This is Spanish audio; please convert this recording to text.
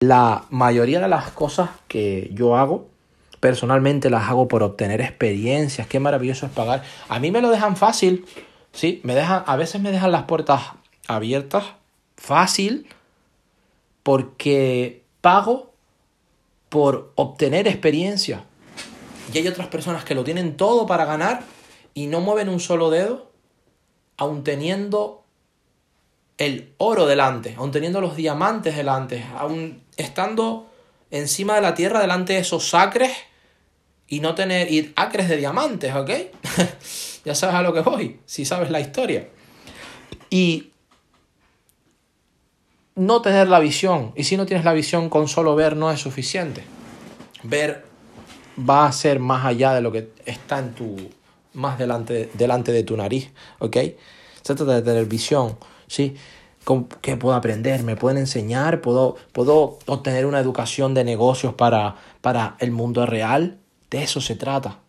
La mayoría de las cosas que yo hago, personalmente las hago por obtener experiencias. Qué maravilloso es pagar. A mí me lo dejan fácil, ¿sí? Me dejan, a veces me dejan las puertas abiertas, fácil, porque pago por obtener experiencia. Y hay otras personas que lo tienen todo para ganar y no mueven un solo dedo, aun teniendo el oro delante, aun teniendo los diamantes delante, aun estando encima de la tierra delante de esos acres y no tener ir acres de diamantes, ¿ok? ya sabes a lo que voy, si sabes la historia. Y no tener la visión, y si no tienes la visión con solo ver no es suficiente. Ver va a ser más allá de lo que está en tu más delante, delante de tu nariz, ¿ok? Se trata de tener visión, ¿sí? ¿Qué puedo aprender? ¿Me pueden enseñar? ¿Puedo, puedo obtener una educación de negocios para, para el mundo real? De eso se trata.